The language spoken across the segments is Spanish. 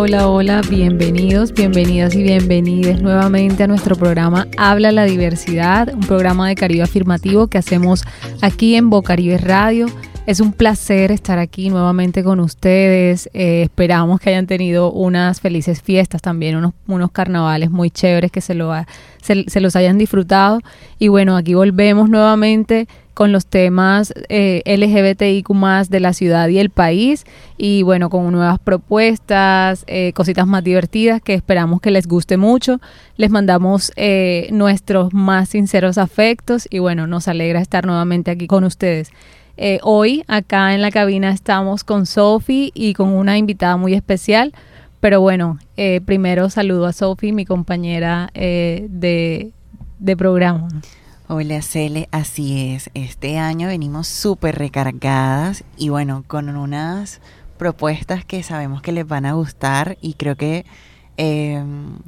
hola, hola, bienvenidos, bienvenidas y bienvenidas nuevamente a nuestro programa Habla la Diversidad, un programa de Caribe Afirmativo que hacemos aquí en Bocaribe Radio. Es un placer estar aquí nuevamente con ustedes. Eh, esperamos que hayan tenido unas felices fiestas también, unos, unos carnavales muy chéveres que se, lo se, los hayan disfrutado. Y bueno, aquí volvemos nuevamente con los temas eh, LGBTIQ de la ciudad y el país y bueno, con nuevas propuestas, eh, cositas más divertidas que esperamos que les guste mucho. Les mandamos eh, nuestros más sinceros afectos y bueno, nos alegra estar nuevamente aquí con ustedes. Eh, hoy acá en la cabina estamos con Sofi y con una invitada muy especial. Pero bueno, eh, primero saludo a Sofi, mi compañera eh, de, programa. Hola Cele, así es. Este año venimos súper recargadas y bueno, con unas propuestas que sabemos que les van a gustar y creo que em,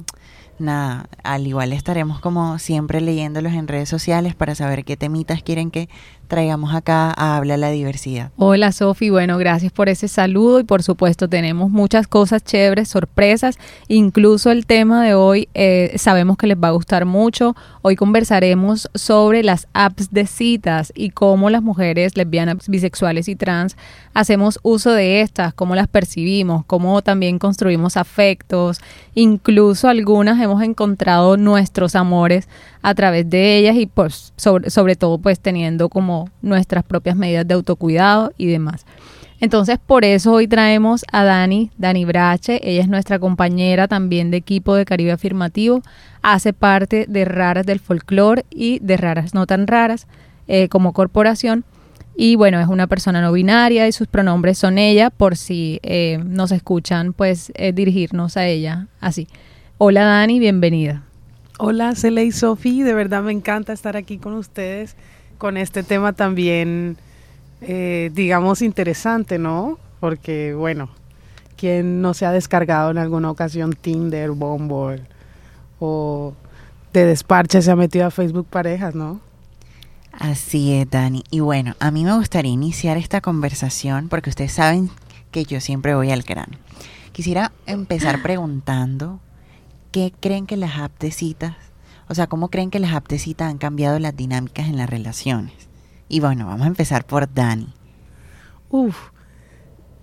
nada, al igual estaremos como siempre leyéndolos en redes sociales para saber qué temitas quieren que traigamos acá a Habla la Diversidad. Hola Sofi, bueno, gracias por ese saludo y por supuesto tenemos muchas cosas chéveres, sorpresas, incluso el tema de hoy eh, sabemos que les va a gustar mucho. Hoy conversaremos sobre las apps de citas y cómo las mujeres lesbianas, bisexuales y trans hacemos uso de estas, cómo las percibimos, cómo también construimos afectos, incluso algunas hemos encontrado nuestros amores a través de ellas y pues sobre, sobre todo pues teniendo como nuestras propias medidas de autocuidado y demás. Entonces, por eso hoy traemos a Dani, Dani Brache. Ella es nuestra compañera también de equipo de Caribe Afirmativo. Hace parte de Raras del Folclore y de Raras No Tan Raras eh, como corporación. Y bueno, es una persona no binaria y sus pronombres son ella, por si eh, nos escuchan, pues eh, dirigirnos a ella así. Hola Dani, bienvenida. Hola, Cele y Sofi, de verdad me encanta estar aquí con ustedes con este tema también, eh, digamos, interesante, ¿no? Porque, bueno, ¿quién no se ha descargado en alguna ocasión Tinder, Bumble o de desparche se ha metido a Facebook Parejas, ¿no? Así es, Dani. Y bueno, a mí me gustaría iniciar esta conversación porque ustedes saben que yo siempre voy al grano. Quisiera empezar preguntando qué creen que las apps de citas, o sea, cómo creen que las apps de citas han cambiado las dinámicas en las relaciones. Y bueno, vamos a empezar por Dani. Uf,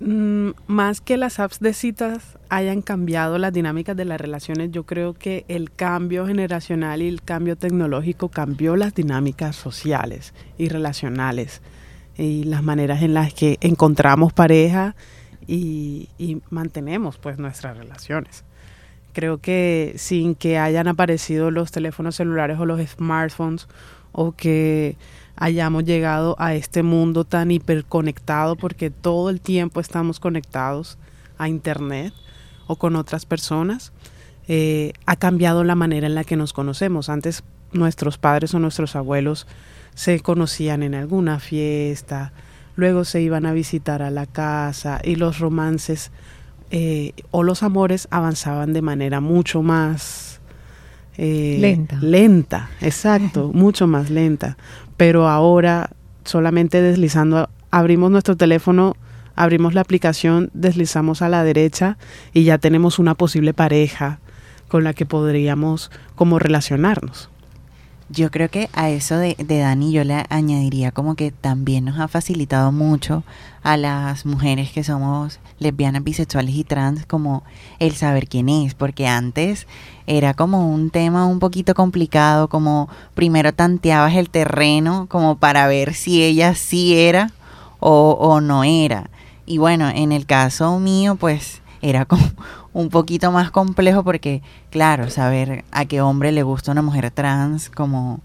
mm, más que las apps de citas hayan cambiado las dinámicas de las relaciones, yo creo que el cambio generacional y el cambio tecnológico cambió las dinámicas sociales y relacionales y las maneras en las que encontramos pareja y, y mantenemos pues nuestras relaciones. Creo que sin que hayan aparecido los teléfonos celulares o los smartphones o que hayamos llegado a este mundo tan hiperconectado porque todo el tiempo estamos conectados a internet o con otras personas, eh, ha cambiado la manera en la que nos conocemos. Antes nuestros padres o nuestros abuelos se conocían en alguna fiesta, luego se iban a visitar a la casa y los romances eh, o los amores avanzaban de manera mucho más eh, lenta. Lenta, exacto, mucho más lenta. Pero ahora solamente deslizando, abrimos nuestro teléfono, abrimos la aplicación, deslizamos a la derecha y ya tenemos una posible pareja con la que podríamos como relacionarnos. Yo creo que a eso de, de, Dani yo le añadiría como que también nos ha facilitado mucho a las mujeres que somos lesbianas, bisexuales y trans como el saber quién es, porque antes era como un tema un poquito complicado, como primero tanteabas el terreno como para ver si ella sí era o, o no era. Y bueno, en el caso mío pues era como un poquito más complejo porque, claro, saber a qué hombre le gusta una mujer trans, como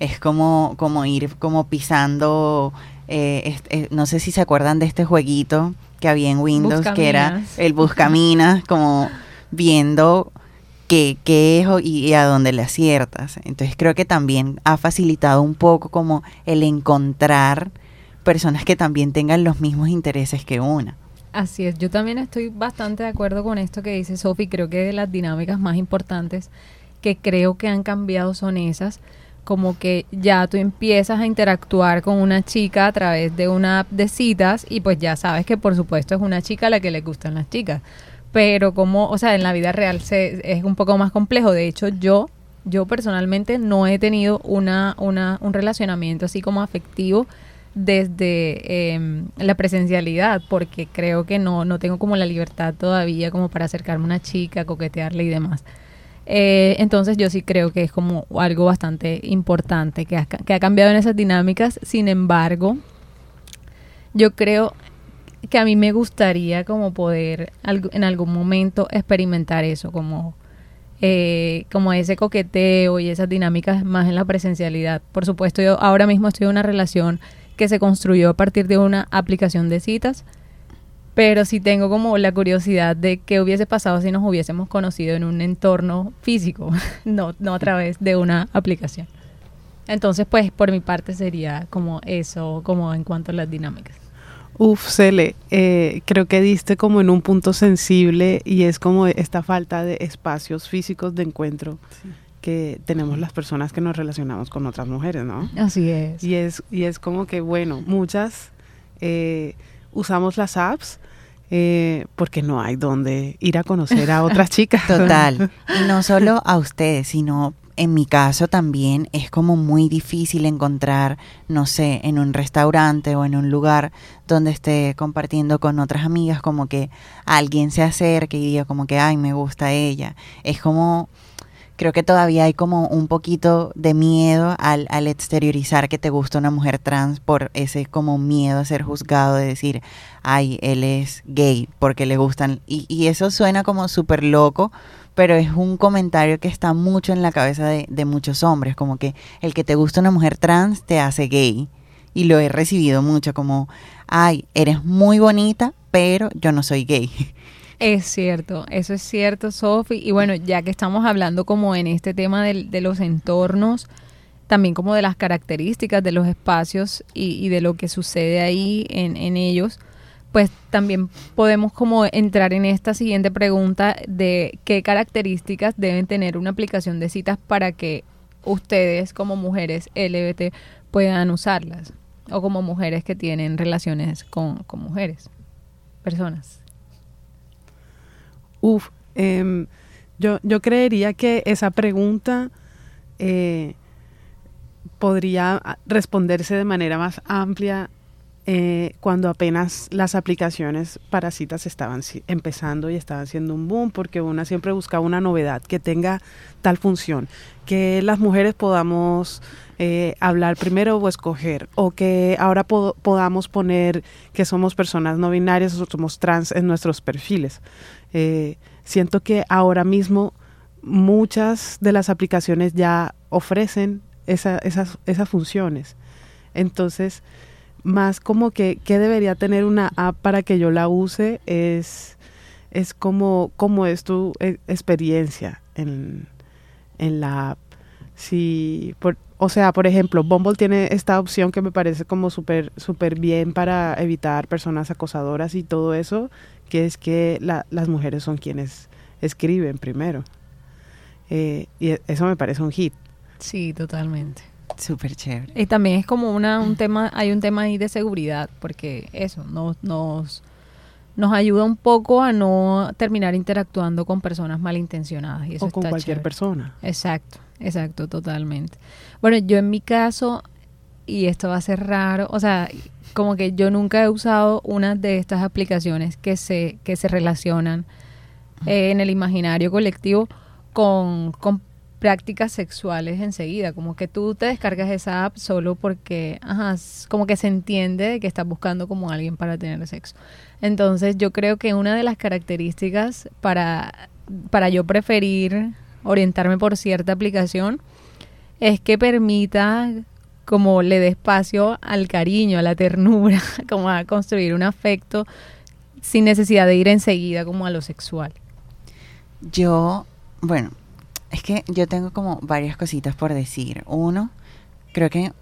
es como, como ir como pisando, eh, eh, no sé si se acuerdan de este jueguito que había en Windows, que era el Buscaminas, como viendo qué, qué es y, a dónde le aciertas. Entonces creo que también ha facilitado un poco como el encontrar personas que también tengan los mismos intereses que una. Así es, yo también estoy bastante de acuerdo con esto que dice Sofi, creo que de las dinámicas más importantes que creo que han cambiado son esas, como que ya tú empiezas a interactuar con una chica a través de una app de citas y pues ya sabes que por supuesto es una chica a la que le gustan las chicas. pero como, o sea, en la vida real se, es un poco más complejo. De hecho, yo, yo personalmente no he tenido una, una, un relacionamiento así como afectivo desde em, la presencialidad, porque creo que no, no tengo como la libertad todavía como para acercarme a una chica, coquetearle y demás. Eh, entonces yo sí creo que es como algo bastante importante que ha, que ha cambiado en esas dinámicas. Sin embargo, yo creo que a mí me gustaría como poder en algún momento experimentar eso, como, eh, como ese coqueteo y esas dinámicas más en la presencialidad. Por supuesto, yo ahora mismo estoy en una relación que se construyó a partir de una aplicación de citas, pero sí tengo como la curiosidad de qué hubiese pasado si nos hubiésemos conocido en un entorno físico, no, no a través de una aplicación. Entonces, pues por mi parte sería como eso, como en cuanto a las dinámicas. Uf, Cele, eh, creo que diste como en un punto sensible y es como esta falta de espacios físicos de encuentro que tenemos las personas que nos relacionamos con otras mujeres, ¿no? Así es. Y es, y es como que, bueno, muchas eh, usamos las apps eh, porque no hay donde ir a conocer a otras chicas. Total. Y no solo a ustedes, sino en mi caso también es como muy difícil encontrar, no sé, en un restaurante o en un lugar donde esté compartiendo con otras amigas, como que alguien se acerque y diga como que, ay, me gusta ella. Es como, creo que todavía hay como un poquito de miedo al, exteriorizar que te gusta una mujer trans por ese como miedo a ser juzgado, de decir, ay, él es gay porque le gustan. Y, y eso suena como súper loco pero es un comentario que está mucho en la cabeza de, muchos hombres, como que el que te gusta una mujer trans te hace gay. Y lo he recibido mucho, como, ay, eres muy bonita, pero yo no soy gay. Es cierto, eso es cierto, Sofi. Y bueno, ya que estamos hablando como en este tema de, los entornos, también como de las características de los espacios y, de lo que sucede ahí en, ellos, pues también podemos como entrar en esta siguiente pregunta de qué características deben tener una aplicación de citas para que ustedes como mujeres LBT puedan usarlas o como mujeres que tienen relaciones con, mujeres, personas. Uf, em, yo, yo creería que esa pregunta eh, podría responderse de manera más amplia eh, cuando apenas las aplicaciones para citas estaban empezando y estaban siendo un boom, porque una siempre buscaba una novedad que tenga tal función, que las mujeres podamos eh, hablar primero o escoger, o que ahora podamos poner que somos personas no binarias o somos trans en nuestros perfiles. Eh, siento que ahora mismo muchas de las aplicaciones ya ofrecen esas, esas funciones. Entonces, más como que, ¿qué debería tener una app para que yo la use? Es, es como, como es tu e, experiencia en, la app. Si, o sea, por ejemplo, Bumble tiene esta opción que me parece como súper super bien para evitar personas acosadoras y todo eso, que es que las mujeres son quienes escriben primero. Eh, y e, eso me parece un hit. Sí, totalmente. Súper chévere. Y también es como una, un tema, hay un tema ahí de seguridad, porque eso nos, nos, nos ayuda un poco a no terminar interactuando con personas malintencionadas. Y eso o con cualquier persona. Exacto, exacto, totalmente. Bueno, yo en mi caso, y esto va a ser raro, o sea, como que yo nunca he usado una de estas aplicaciones que se, que se relacionan eh, en el imaginario colectivo con, con prácticas sexuales enseguida, como que tú te descargas esa app solo porque, ajá, como que se entiende que estás buscando como alguien para tener sexo. Entonces yo creo que una de las características para, para yo preferir orientarme por cierta aplicación es que permita como le dé espacio al cariño, a la ternura, como a construir un afecto sin necesidad de ir enseguida como a lo sexual. Yo, bueno, es que yo tengo como varias cositas por decir. Uno, creo que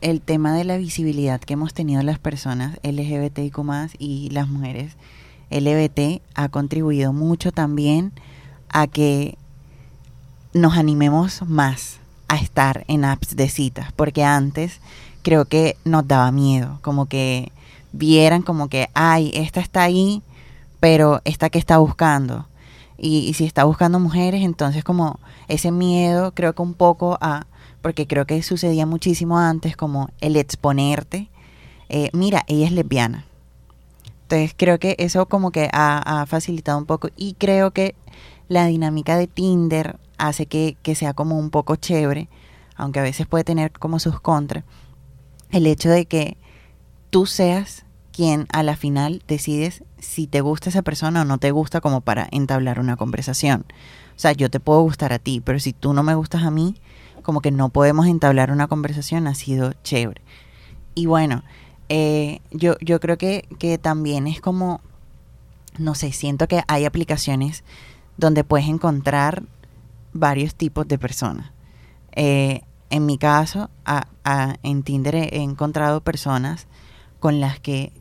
el tema de la visibilidad que hemos tenido las personas LGBTIQ y las mujeres LGBT ha contribuido mucho también a que nos animemos más a estar en apps de citas, porque antes creo que nos daba miedo, como que vieran como que, ay, esta está ahí, pero esta que está buscando. Y, y si está buscando mujeres, entonces como ese miedo creo que un poco a, porque creo que sucedía muchísimo antes, como el exponerte, eh, mira, ella es lesbiana. Entonces creo que eso como que ha, ha, facilitado un poco y creo que la dinámica de Tinder hace que, que sea como un poco chévere, aunque a veces puede tener como sus contras, el hecho de que tú seas quien a la final decides si te gusta esa persona o no te gusta como para entablar una conversación. O sea, yo te puedo gustar a ti, pero si tú no me gustas a mí, como que no podemos entablar una conversación, ha sido chévere. Y bueno, eh, yo, yo creo que, que también es como, no sé, siento que hay aplicaciones donde puedes encontrar varios tipos de personas. Eh, en mi caso, a, a, en Tinder he, encontrado personas con las que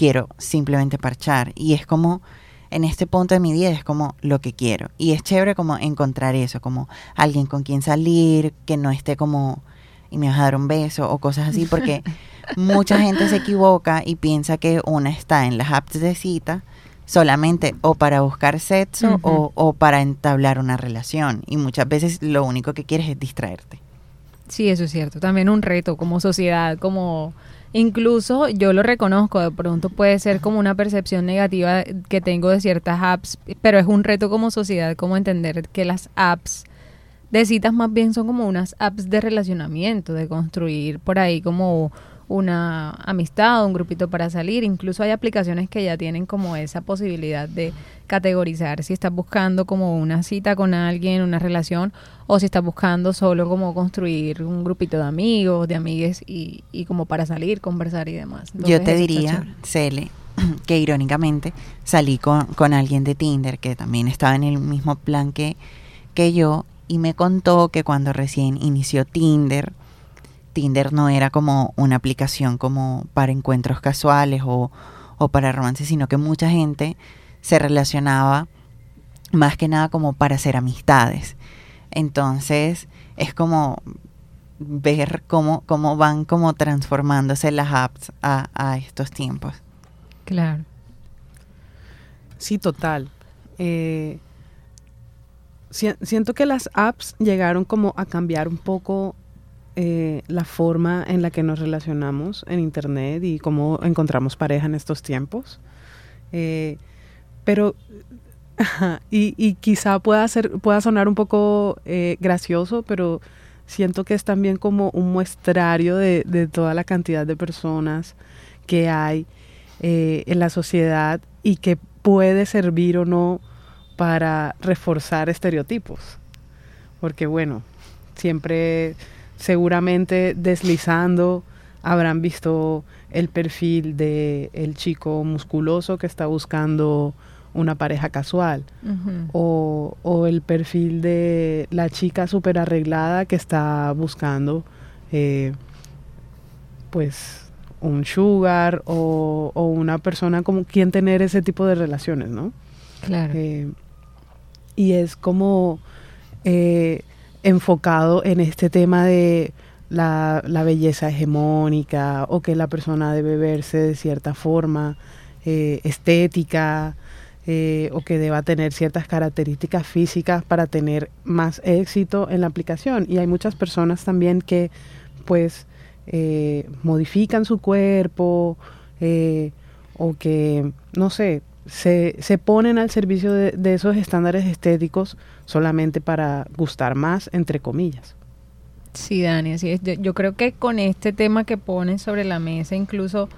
quiero simplemente parchar. Y es como, en este punto de mi vida, es como lo que quiero. Y es chévere como encontrar eso, como alguien con quien salir, que no esté como, y me vas a dar un beso o cosas así, porque mucha gente se equivoca y piensa que una está en las apps de cita solamente o para buscar sexo uh -huh. o, o para entablar una relación. Y muchas veces lo único que quieres es distraerte. Sí, eso es cierto. También un reto como sociedad, como Incluso yo lo reconozco, de pronto puede ser como una percepción negativa que tengo de ciertas apps, pero es un reto como sociedad, como entender que las apps de citas más bien son como unas apps de relacionamiento, de construir por ahí como una amistad, un grupito para salir. Incluso hay aplicaciones que ya tienen como esa posibilidad de categorizar si estás buscando como una cita con alguien, una relación, o si estás buscando solo como construir un grupito de amigos, de amigues y, y como para salir, conversar y demás. Entonces, Yo te diría, Cele, que irónicamente salí con, con alguien de Tinder que también estaba en el mismo plan que, que yo y me contó que cuando recién inició Tinder, Tinder no era como una aplicación como para encuentros casuales o, o para romances, sino que mucha gente se relacionaba más que nada como para hacer amistades. Entonces es como ver cómo, cómo van como transformándose las apps a, a estos tiempos. Claro. Sí, total. Eh, si, siento que las apps llegaron como a cambiar un poco eh, la forma en la que nos relacionamos en Internet y cómo encontramos pareja en estos tiempos. Eh, pero, y, y, quizá pueda, ser, pueda sonar un poco eh, gracioso, pero siento que es también como un muestrario de, de toda la cantidad de personas que hay eh, en la sociedad y que puede servir o no para reforzar estereotipos. Porque bueno, siempre seguramente deslizando habrán visto el perfil de el chico musculoso que está buscando una pareja casual uh -huh. o, o, el perfil de la chica súper arreglada que está buscando eh, pues un sugar o, o, una persona como quien tener ese tipo de relaciones, ¿no? Claro. Eh, y es como eh, enfocado en este tema de la, la, belleza hegemónica o que la persona debe verse de cierta forma estética eh, o que deba tener ciertas características físicas para tener más éxito en la aplicación. Y hay muchas personas también que pues eh, modifican su cuerpo o que, no sé, se, se ponen al servicio de, de, esos estándares estéticos solamente para gustar más, entre comillas. Sí, Dani, así es. Yo, yo creo que con este tema que pones sobre la mesa, incluso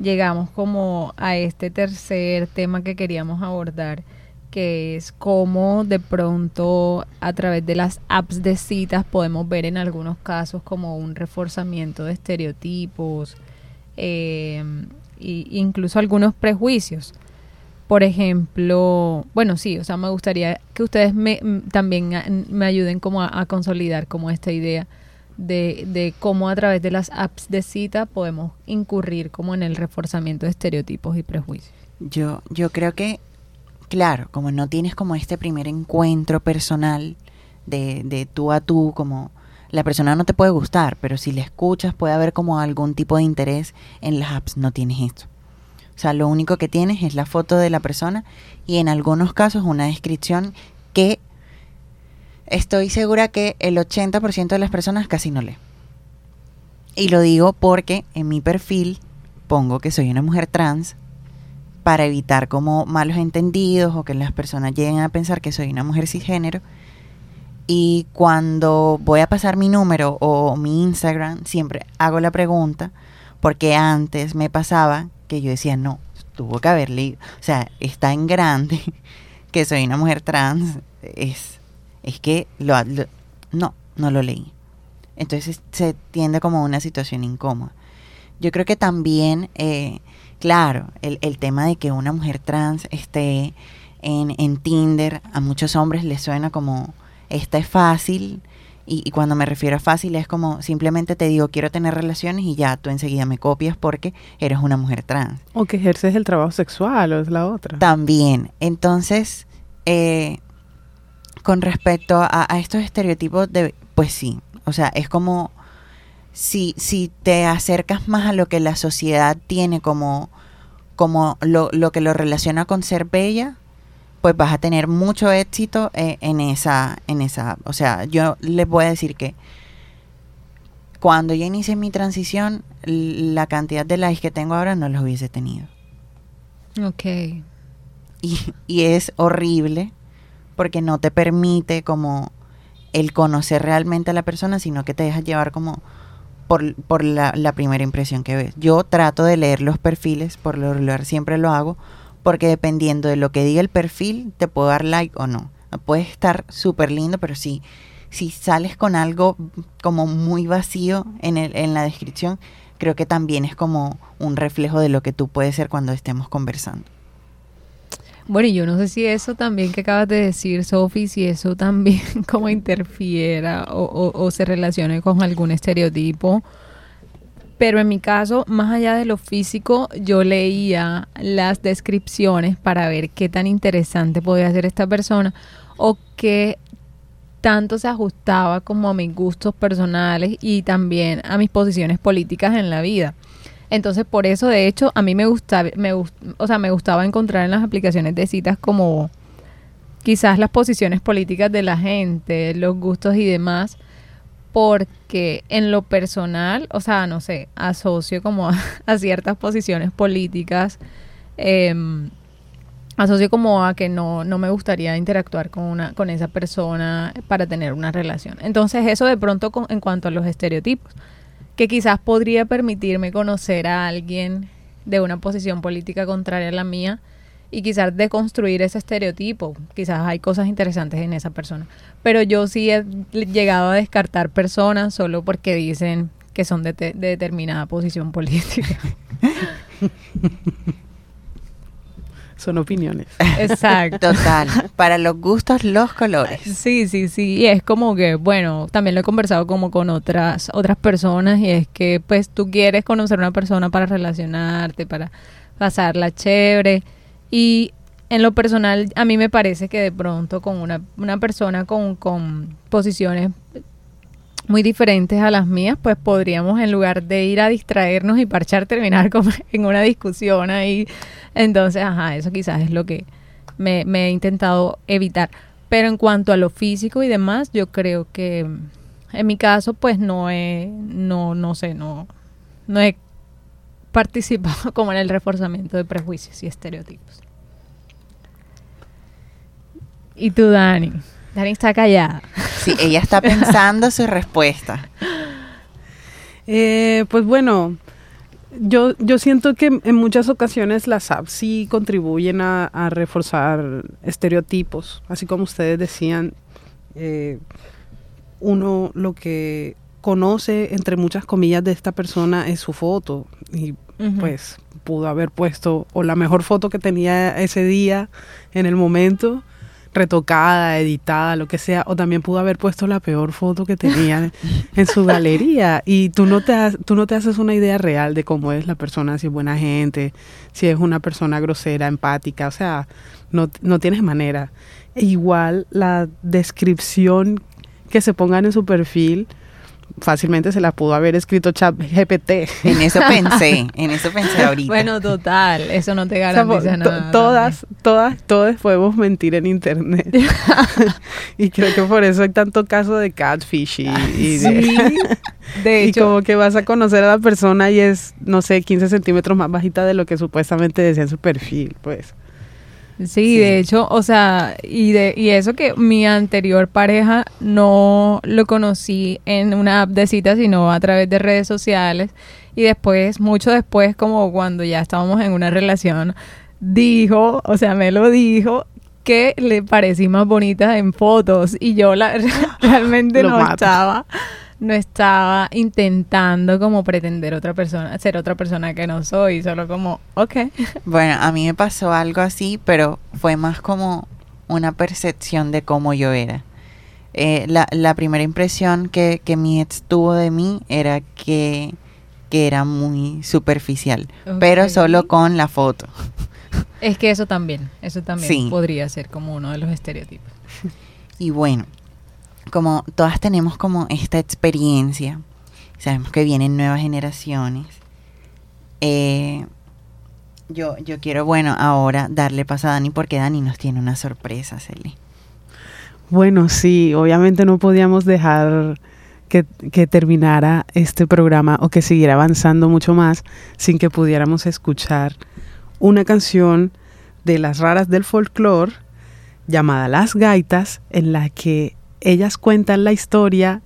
llegamos como a este tercer tema que queríamos abordar, que es cómo de pronto a través de las apps de citas podemos ver en algunos casos como un reforzamiento de estereotipos eh, incluso algunos prejuicios. Por ejemplo, bueno, sí, o sea, me gustaría que ustedes me, también me ayuden como a, a consolidar como esta idea de, de, cómo a través de las apps de cita podemos incurrir como en el reforzamiento de estereotipos y prejuicios. Yo, yo creo que, claro, como no tienes como este primer encuentro personal de, de tú a tú, como la persona no te puede gustar, pero si le escuchas puede haber como algún tipo de interés en las apps, no tienes esto. O sea, lo único que tienes es la foto de la persona y en algunos casos una descripción que estoy segura que el 80% de las personas casi no lee. Y lo digo porque en mi perfil pongo que soy una mujer trans para evitar como malos entendidos o que las personas lleguen a pensar que soy una mujer cisgénero. Y cuando voy a pasar mi número o mi Instagram, siempre hago la pregunta, porque antes me pasaba que yo decía, no, tuvo que haber leído, o sea, está en grande que soy una mujer trans, es, es que lo, no, no lo leí. Entonces se tiende como una situación incómoda. Yo creo que también, eh, claro, el, el, tema de que una mujer trans esté en, en Tinder, a muchos hombres les suena como, esta es fácil, y, cuando me refiero a fácil es como simplemente te digo quiero tener relaciones y ya tú enseguida me copias porque eres una mujer trans. O que ejerces el trabajo sexual o es la otra. También. Entonces, eh, con respecto a, estos estereotipos de, pues sí, o sea, es como si, si te acercas más a lo que la sociedad tiene como, como lo, lo que lo relaciona con ser bella, pues vas a tener mucho éxito eh, en esa, en esa, o sea, yo les voy a decir que cuando yo inicié mi transición, la cantidad de likes que tengo ahora no los hubiese tenido. Ok. Y, y es horrible porque no te permite como el conocer realmente a la persona, sino que te dejas llevar como por, por la, primera impresión que ves. Yo trato de leer los perfiles, por lo regular siempre lo hago, porque dependiendo de lo que diga el perfil, te puedo dar like o no. Puede estar súper lindo, pero si, si sales con algo como muy vacío en, el, en la descripción, creo que también es como un reflejo de lo que tú puedes ser cuando estemos conversando. Bueno, y yo no sé si eso también que acabas de decir, Sofi, si eso también como interfiera o, o, se relacione con algún estereotipo pero en mi caso, más allá de lo físico, yo leía las descripciones para ver qué tan interesante podía ser esta persona o qué tanto se ajustaba como a mis gustos personales y también a mis posiciones políticas en la vida. Entonces, por eso, de hecho, a mí me gustaba, me, o sea, me gustaba encontrar en las aplicaciones de citas como quizás las posiciones políticas de la gente, los gustos y demás, porque en lo personal, o sea, no sé, asocio como a, ciertas posiciones políticas, em, asocio como a que no, no me gustaría interactuar con, una, con esa persona para tener una relación. Entonces eso de pronto en cuanto a los estereotipos, que quizás podría permitirme conocer a alguien de una posición política contraria a la mía, y quizás deconstruir ese estereotipo. Quizás hay cosas interesantes en esa persona. Pero yo sí he llegado a descartar personas solo porque dicen que son de, de determinada posición política. son opiniones. Exacto. Total. Para los gustos, los colores. Sí, sí, sí. Y es como que, bueno, también lo he conversado como con otras, otras personas y es que pues tú quieres conocer a una persona para relacionarte, para pasarla chévere y en lo personal, a mí me parece que de pronto con una, una persona con, con posiciones muy diferentes a las mías, pues podríamos en lugar de ir a distraernos y parchar, terminar como en una discusión ahí. Entonces, ajá, eso quizás es lo que me, me, he intentado evitar. Pero en cuanto a lo físico y demás, yo creo que en mi caso, pues no he, no, no sé, no, no he participado como en el reforzamiento de prejuicios y estereotipos. ¿Y tú, Dani? Dani está callada. Sí, ella está pensando su respuesta. Eh, pues bueno, yo, yo siento que en muchas ocasiones las apps sí contribuyen a, reforzar estereotipos, así como ustedes decían, eh, uno lo que conoce entre muchas comillas de esta persona es su foto. Y pues pudo haber puesto o la mejor foto que tenía ese día en el momento retocada, editada, lo que sea, o también pudo haber puesto la peor foto que tenía en su galería y tú no te tú no te haces una idea real de cómo es la persona, si es buena gente, si es una persona grosera, empática, o sea, no, no tienes manera. E igual la descripción que se pongan en su perfil fácilmente se la pudo haber escrito chat GPT. En eso pensé, en eso pensé ahorita. Bueno, total, eso no te garantiza nada. Todas, todas, todas podemos mentir en internet. y creo que por eso hay tanto caso de catfish y, y de, hecho. Y como que vas a conocer a la persona y es, no sé, 15 centímetros más bajita de lo que supuestamente decía en su perfil, pues. Sí, de hecho, o sea, y de y eso que mi anterior pareja no lo conocí en una app de citas, sino a través de redes sociales. Y después, mucho después, como cuando ya estábamos en una relación, dijo, o sea, me lo dijo, que le parecí más bonita en fotos. Y yo la, realmente no estaba no estaba intentando como pretender otra persona, ser otra persona que no soy, solo como, ok. Bueno, a mí me pasó algo así, pero fue más como una percepción de cómo yo era. Eh, la, la, primera impresión que, que, mi ex tuvo de mí era que, que era muy superficial, pero solo con la foto. Es que eso también, eso también podría ser como uno de los estereotipos. Y bueno, como todas tenemos como esta experiencia, sabemos que vienen nuevas generaciones, eh, yo, yo quiero, bueno, ahora darle paso a Dani porque Dani nos tiene una sorpresa, Celi. Bueno, sí, obviamente no podíamos dejar que, que, terminara este programa o que siguiera avanzando mucho más sin que pudiéramos escuchar una canción de las raras del folclore llamada Las Gaitas, en la que ellas cuentan la historia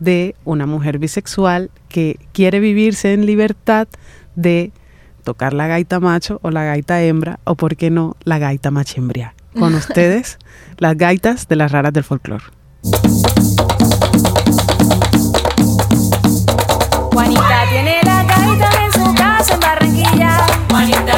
de una mujer bisexual que quiere vivirse en libertad de tocar la gaita macho o la gaita hembra o, por qué no, la gaita machembria. Con ustedes, las gaitas de las raras del folclore. Juanita tiene la gaita en su casa en Barranquilla. Juanita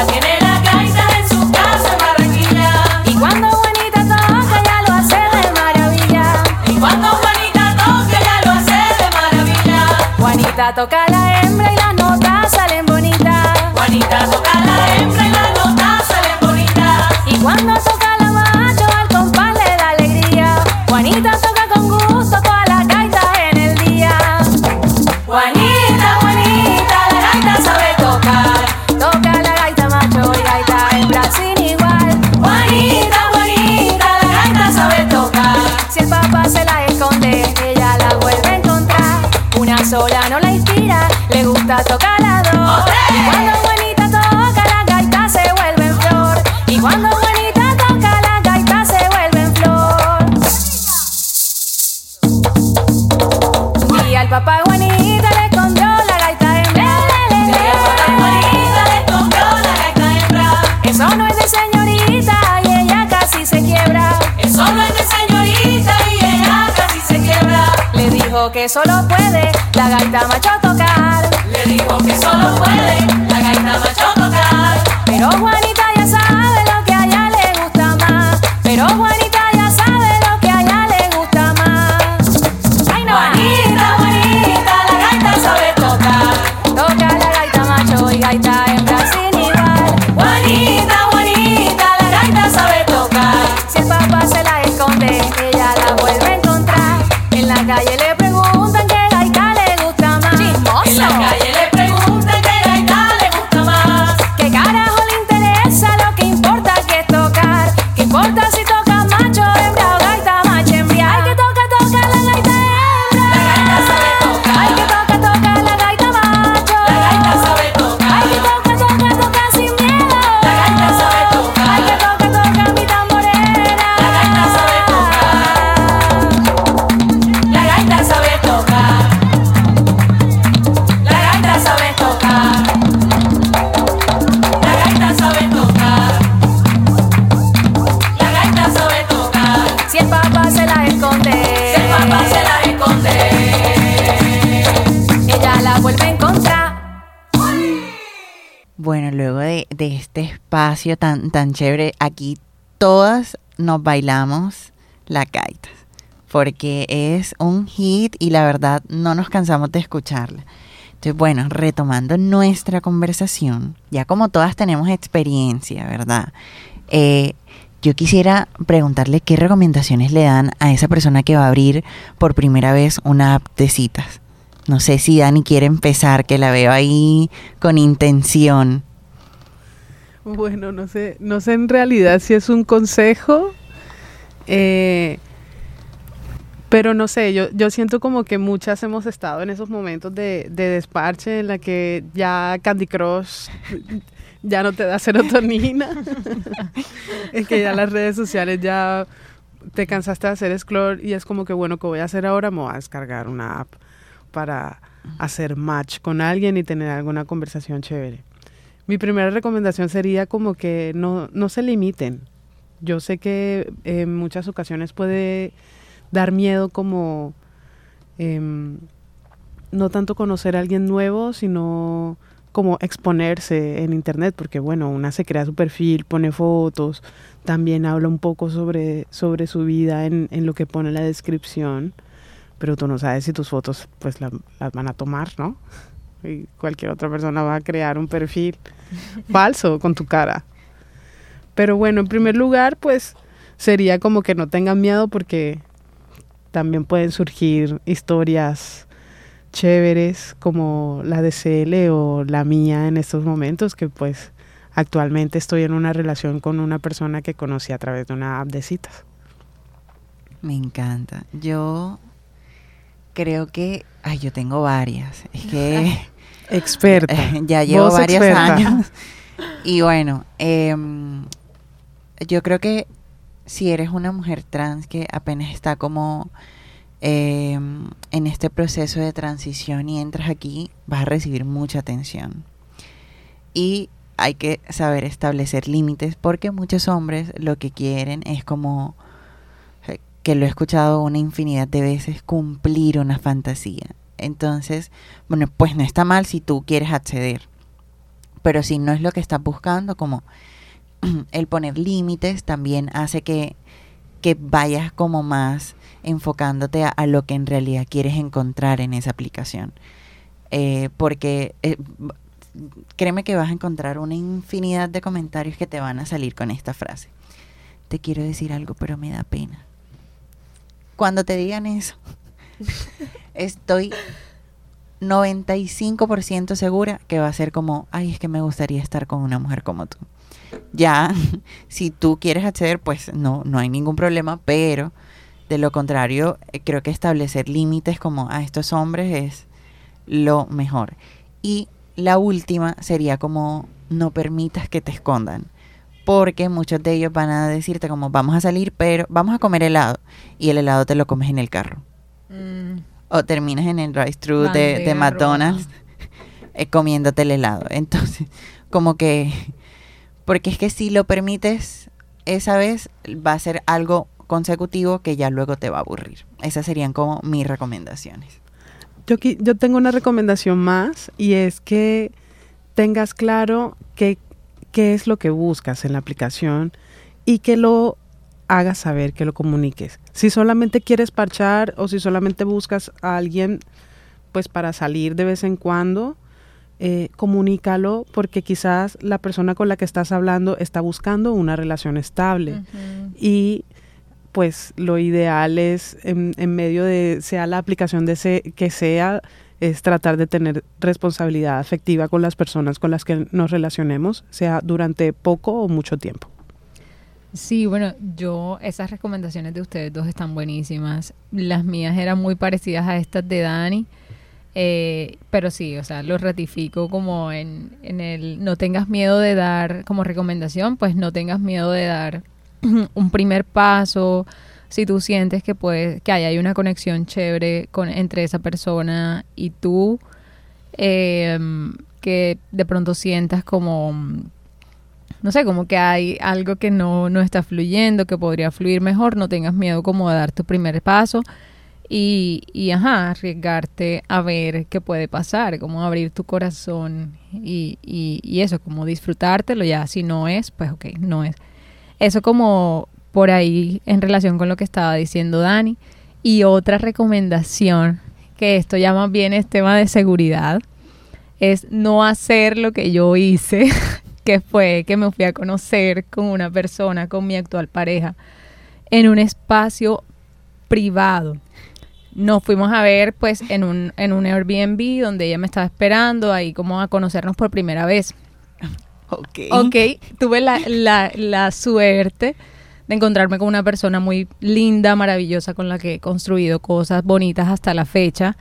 Juanita toca la hembra y las notas salen bonitas. Juanita toca la hembra y las notas salen bonitas. Y cuando toca la macho al compás le da alegría. Juanita espacio tan, tan chévere, aquí todas nos bailamos la gaita, porque es un hit y la verdad no nos cansamos de escucharla. Entonces, bueno, retomando nuestra conversación, ya como todas tenemos experiencia, ¿verdad? Eh, yo quisiera preguntarle qué recomendaciones le dan a esa persona que va a abrir por primera vez una app de citas. no sé si Dani quiere empezar, que la veo ahí con intención. Bueno, no sé, no sé en realidad si es un consejo, eh, pero no sé, yo, yo siento como que muchas hemos estado en esos momentos de, de desparche en la que ya Candy Crush ya no te da serotonina, en que ya las redes sociales ya te cansaste de hacer scroll y es como que bueno, ¿qué voy a hacer ahora? Me voy a descargar una app para hacer match con alguien y tener alguna conversación chévere. Mi primera recomendación sería como que no, no se limiten. Yo sé que en muchas ocasiones puede dar miedo como em, no tanto conocer a alguien nuevo, sino como exponerse en internet, porque bueno, una se crea su perfil, pone fotos, también habla un poco sobre, sobre su vida en, en lo que pone la descripción, pero tú no sabes si tus fotos pues la- las van a tomar, ¿no? Y cualquier otra persona va a crear un perfil falso con tu cara. Pero bueno, en primer lugar, pues sería como que no tengan miedo porque también pueden surgir historias chéveres como la de CL o la mía en estos momentos, que pues actualmente estoy en una relación con una persona que conocí a través de una app de citas. Me encanta. Yo creo que, ay, yo tengo varias. Es que Experta. ya llevo varios experta. años. Y bueno, em, yo creo que si eres una mujer trans que apenas está como em, en este proceso de transición y entras aquí, vas a recibir mucha atención. Y hay que saber establecer límites porque muchos hombres lo que quieren es como, eh, que lo he escuchado una infinidad de veces, cumplir una fantasía. Entonces, bueno, pues no está mal si tú quieres acceder. Pero si no es lo que estás buscando, como el poner límites también hace que, que vayas como más enfocándote a, lo que en realidad quieres encontrar en esa aplicación. Eh, porque eh, créeme que vas a encontrar una infinidad de comentarios que te van a salir con esta frase. Te quiero decir algo, pero me da pena. Cuando te digan eso, estoy 95% segura que va a ser como, ay, es que me gustaría estar con una mujer como tú. Ya, si tú quieres acceder, pues no, no hay ningún problema, pero de lo contrario, eh, creo que establecer límites como a estos hombres es lo mejor. Y la última sería como, no permitas que te escondan. Porque muchos de ellos van a decirte como, vamos a salir, pero vamos a comer helado. Y el helado te lo comes en el carro Mm, o terminas en el drive-thru de, de McDonald's eh, comiéndote el helado. Entonces, como que, porque es que si lo permites esa vez, va a ser algo consecutivo que ya luego te va a aburrir. Esas serían como mis recomendaciones. Yo, yo tengo una recomendación más y es que tengas claro qué, qué es lo que buscas en la aplicación y que lo hagas saber, que lo comuniques. Si solamente quieres parchar o si solamente buscas a alguien pues para salir de vez en cuando, eh, comunícalo porque quizás la persona con la que estás hablando está buscando una relación estable y pues lo ideal es en, en medio de sea la aplicación de ese que sea es tratar de tener responsabilidad afectiva con las personas con las que nos relacionemos sea durante poco o mucho tiempo Sí, bueno, yo, esas recomendaciones de ustedes dos están buenísimas. Las mías eran muy parecidas a estas de Dani. eh, pero sí, o sea, lo ratifico como en, en el no tengas miedo de dar, como recomendación, pues no tengas miedo de dar un primer paso. Si tú sientes que puedes, que hay, una conexión chévere con, entre esa persona y tú, eh, que de pronto sientas como no sé, como que hay algo que no, no está fluyendo, que podría fluir mejor, no tengas miedo como de dar tu primer paso y, y ajá, arriesgarte a ver qué puede pasar, como abrir tu corazón y, y, y eso, como disfrutártelo ya, si no es, pues ok, no es. Eso como por ahí en relación con lo que estaba diciendo Dani. Y otra recomendación, que esto ya más bien es tema de seguridad, es no hacer lo que yo hice que fue que me fui a conocer con una persona, con mi actual pareja, en un espacio privado. nos fuimos a ver pues en un, en un Airbnb donde ella me estaba esperando, ahí como a conocernos por primera vez. Ok. Ok, tuve la, la, la suerte de encontrarme con una persona muy linda, maravillosa, con la que he construido cosas bonitas hasta la fecha.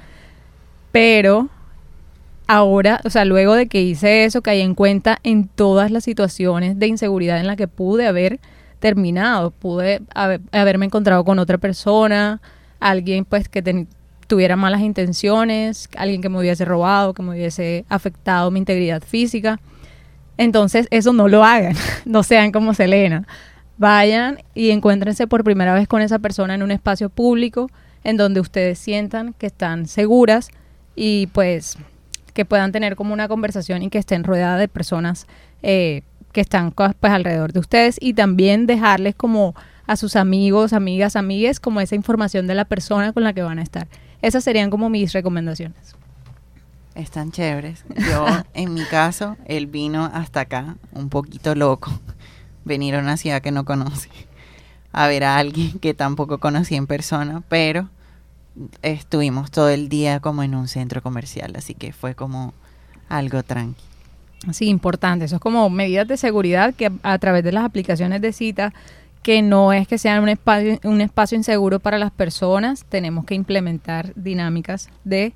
Pero ahora, o sea, luego de que hice eso, caí en cuenta en todas las situaciones de inseguridad en la que pude haber terminado. Pude haber- haberme encontrado con otra persona, alguien pues que tuviera malas intenciones, alguien que me hubiese robado, que me hubiese afectado mi integridad física. Entonces, eso no lo hagan, no sean como Selena. Vayan y encuéntrense por primera vez con esa persona en un espacio público en donde ustedes sientan que están seguras y pues que puedan tener como una conversación y que estén rodeadas de personas eh, que están co- pues alrededor de ustedes y también dejarles como a sus amigos, amigas, amigues como esa información de la persona con la que van a estar. Esas serían como mis recomendaciones. Están chéveres. Yo, en mi caso, él vino hasta acá, un poquito loco. Venir a una ciudad que no conoce. A ver a alguien que tampoco conocí en persona, pero estuvimos todo el día como en un centro comercial, así que fue como algo tranqui. Sí, importante. Eso es como medidas de seguridad que a, través de las aplicaciones de cita, que no es que sean un espacio, un espacio inseguro para las personas, tenemos que implementar dinámicas de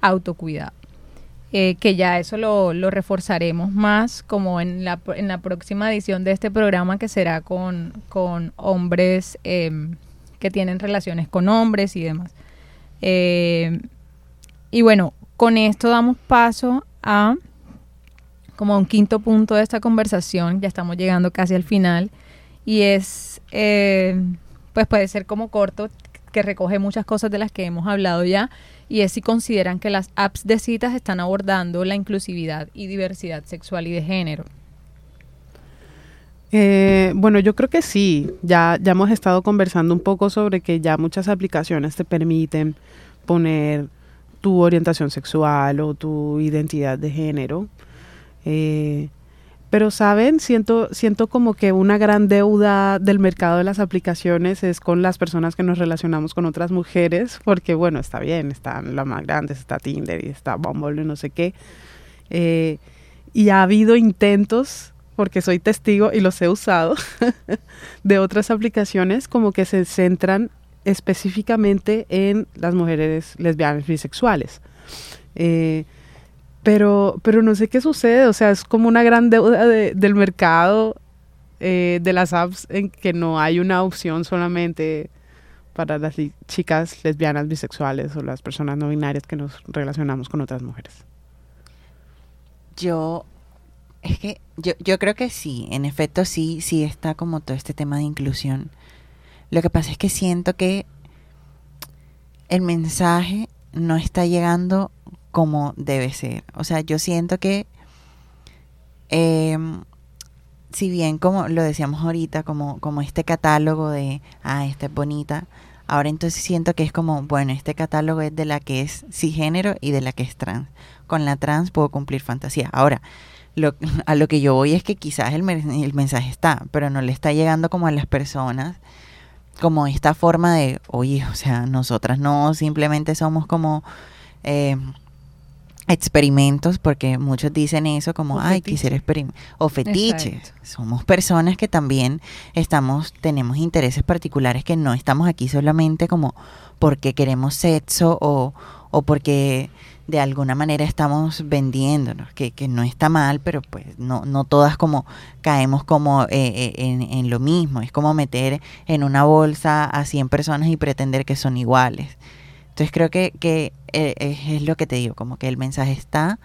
autocuidado. Eh, que ya eso lo, lo reforzaremos más como en la, en la próxima edición de este programa que será con, con hombres em, que tienen relaciones con hombres y demás. Eh, y bueno, con esto damos paso a como un quinto punto de esta conversación, ya estamos llegando casi al final, y es, eh, pues puede ser como corto, que recoge muchas cosas de las que hemos hablado ya, y es si consideran que las apps de citas están abordando la inclusividad y diversidad sexual y de género. Eh, bueno, yo creo que sí. Ya, ya hemos estado conversando un poco sobre que ya muchas aplicaciones te permiten poner tu orientación sexual o tu identidad de género. Eh, pero, ¿saben? Siento, siento como que una gran deuda del mercado de las aplicaciones es con las personas que nos relacionamos con otras mujeres, porque, bueno, está bien, están las más grandes, está Tinder y está Bumble y no sé qué. Eh, y ha habido intentos, porque soy testigo y los he usado, de otras aplicaciones como que se centran específicamente en las mujeres lesbianas bisexuales. Eh, pero, pero no sé qué sucede, o sea, es como una gran deuda de- del mercado eh, de las apps en que no hay una opción solamente para las chicas lesbianas bisexuales o las personas no binarias que nos relacionamos con otras mujeres. Yo, es que yo, yo creo que sí, en efecto sí, sí está como todo este tema de inclusión. Lo que pasa es que siento que el mensaje no está llegando como debe ser. O sea, yo siento que, em, si bien como lo decíamos ahorita, como, como este catálogo de, ah, esta es bonita, ahora entonces siento que es como, bueno, este catálogo es de la que es cisgénero y de la que es trans. Con la trans puedo cumplir fantasía. Ahora, lo, a lo que yo voy es que quizás el, el mensaje está, pero no le está llegando como a las personas como esta forma de, oye, o sea, nosotras no simplemente somos como eh, experimentos, porque muchos dicen eso como, O ay, fetiche. quisiera experimentar, o fetiches. Exacto. Somos personas que también estamos, tenemos intereses particulares que no estamos aquí solamente como porque queremos sexo o, o porque de alguna manera estamos vendiéndonos, que, que no está mal, pero pues no, no todas como caemos como eh, eh, en, en lo mismo. Es como meter en una bolsa a 100 personas y pretender que son iguales. Entonces creo que, eh, es, es lo que te digo, como que el mensaje está,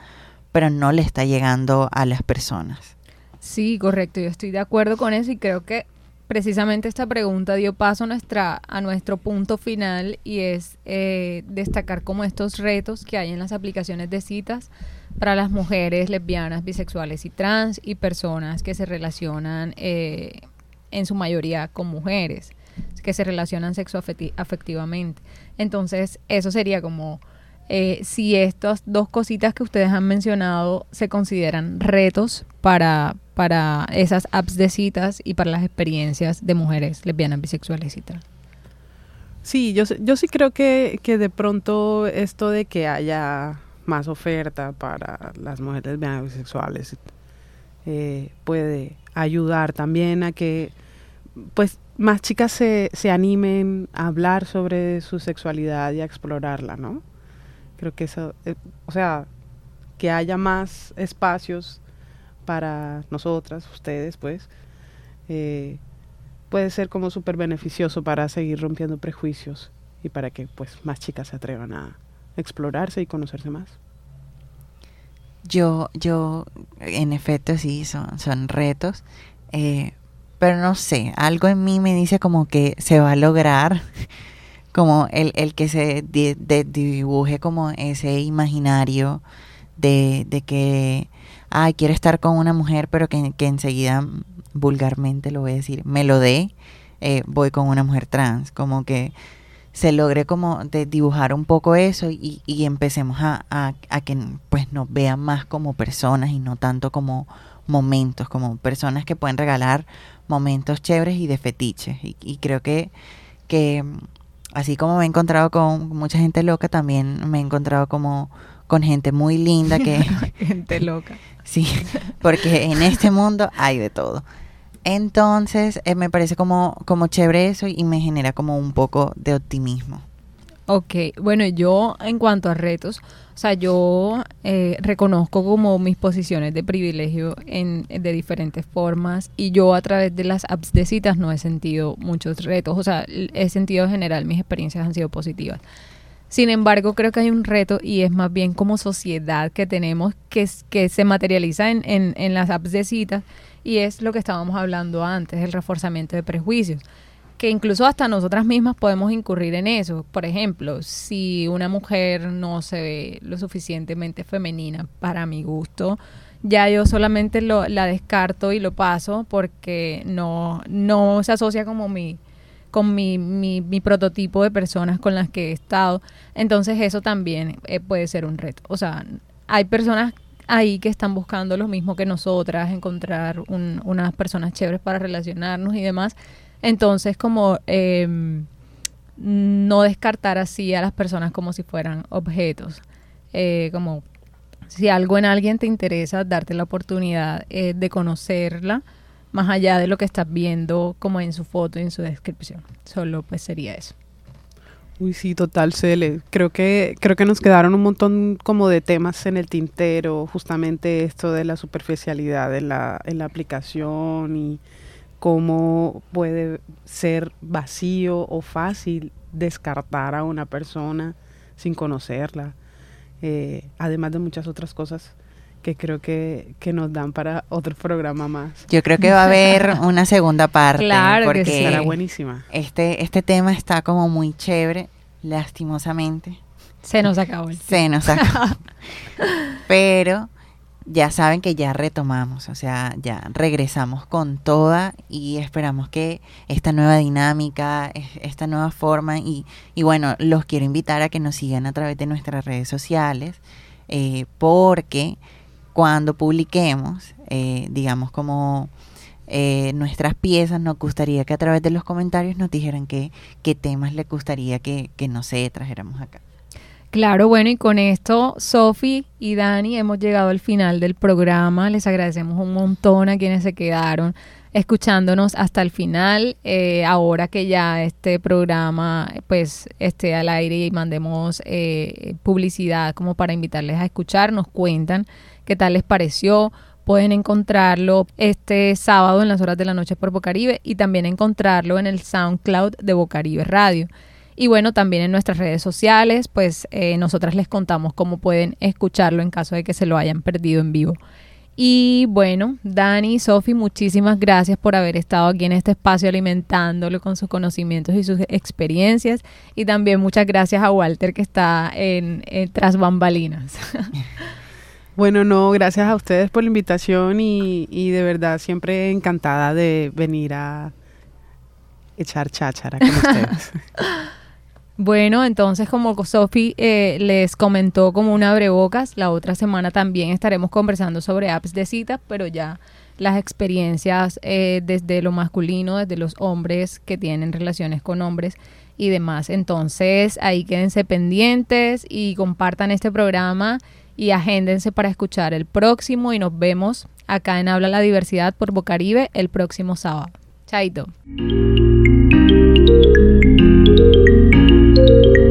pero no le está llegando a las personas. Sí, correcto, yo estoy de acuerdo con eso y creo que precisamente esta pregunta dio paso a, nuestra, a nuestro punto final y es eh, destacar como estos retos que hay en las aplicaciones de citas para las mujeres lesbianas, bisexuales y trans y personas que se relacionan eh, en su mayoría con mujeres, que se relacionan sexoafectivamente. Entonces, eso sería como eh, si estas dos cositas que ustedes han mencionado se consideran retos para, para esas apps de citas y para las experiencias de mujeres lesbianas, bisexuales y trans. Sí, yo, yo sí creo que, que de pronto esto de que haya más oferta para las mujeres lesbianas bisexuales eh, puede ayudar también a que pues más chicas se, se animen a hablar sobre su sexualidad y a explorarla, ¿no? Creo que eso, eh, o sea, que haya más espacios para nosotras, ustedes, pues, eh, puede ser como súper beneficioso para seguir rompiendo prejuicios y para que pues más chicas se atrevan a explorarse y conocerse más. Yo, yo, en efecto, sí, son, son retos. eh, pero no sé, algo en mí me dice como que se va a lograr, como el, el que se dibuje como ese imaginario de, de que, ay, quiero estar con una mujer, pero que, que enseguida, vulgarmente lo voy a decir, me lo dé, eh, voy con una mujer trans, como que se logre como de dibujar un poco eso y, y empecemos a, a- a que pues nos vean más como personas y no tanto como momentos, como personas que pueden regalar momentos chéveres y de fetiches. Y, y creo que, que mm, así como me he encontrado con mucha gente loca, también me he encontrado como con gente muy linda que Gente loca. Sí, porque en este mundo hay de todo. Entonces, eh, me parece como, como chévere eso y me genera como un poco de optimismo. Ok, bueno, yo en cuanto a retos, o sea, yo eh, reconozco como mis posiciones de privilegio en, de diferentes formas y yo a través de las apps de citas no he sentido muchos retos, o sea, he sentido en general mis experiencias han sido positivas. Sin embargo, creo que hay un reto y es más bien como sociedad que tenemos que, que se materializa en, en, en las apps de citas y es lo que estábamos hablando antes, el reforzamiento de prejuicios que incluso hasta nosotras mismas podemos incurrir en eso. Por ejemplo, si una mujer no se ve lo suficientemente femenina para mi gusto, ya yo solamente lo, la descarto y lo paso porque no, no se asocia como mi con mi, mi, mi prototipo de personas con las que he estado. Entonces eso también eh, puede ser un reto. O sea, hay personas ahí que están buscando lo mismo que nosotras, encontrar un- unas personas chéveres para relacionarnos y demás. Entonces, como eh, no descartar así a las personas como si fueran objetos. Eh, como si algo en alguien te interesa, darte la oportunidad eh, de conocerla más allá de lo que estás viendo como en su foto y en su descripción. Solo pues sería eso. Uy, sí, total, Cele. Creo que, creo que nos quedaron un montón como de temas en el tintero, justamente esto de la superficialidad en la, en la aplicación y cómo puede ser vacío o fácil descartar a una persona sin conocerla, eh, además de muchas otras cosas que creo que, que nos dan para otro programa más. Yo creo que va a haber una segunda parte. Claro que porque sí. Estará buenísima. Este, este tema está como muy chévere, lastimosamente. Se nos acabó el Se nos acabó. Pero ya saben que ya retomamos, o sea, ya regresamos con toda y esperamos que esta nueva dinámica, es- esta nueva forma y, y bueno, los quiero invitar a que nos sigan a través de nuestras redes sociales eh, porque cuando publiquemos, eh, digamos como eh, nuestras piezas, nos gustaría que a través de los comentarios nos dijeran qué, qué temas les gustaría que, que no sé, trajéramos acá. Claro, bueno, y con esto, Sofi y Dani, hemos llegado al final del programa. Les agradecemos un montón a quienes se quedaron escuchándonos hasta el final. Eh, ahora que ya este programa pues esté al aire y mandemos eh, publicidad como para invitarles a escuchar, nos cuentan qué tal les pareció. Pueden encontrarlo este sábado en las horas de la noche por Bocaribe y también encontrarlo en el SoundCloud de Bocaribe Radio. Y bueno, también en nuestras redes sociales, pues eh, nosotras les contamos cómo pueden escucharlo en caso de que se lo hayan perdido en vivo. Y bueno, Dani, Sofi, muchísimas gracias por haber estado aquí en este espacio alimentándolo con sus conocimientos y sus experiencias. Y también muchas gracias a Walter que está en, en tras bambalinas. Bueno, no, gracias a ustedes por la invitación y, y de verdad siempre encantada de venir a echar cháchara con ustedes. Bueno, entonces como Sofi eh, les comentó como un abrebocas, la otra semana también estaremos conversando sobre apps de citas, pero ya las experiencias eh, desde lo masculino, desde los hombres que tienen relaciones con hombres y demás. Entonces ahí quédense pendientes y compartan este programa y agéndense para escuchar el próximo y nos vemos acá en Habla la Diversidad por Bocaribe el próximo sábado. Chaito. thank you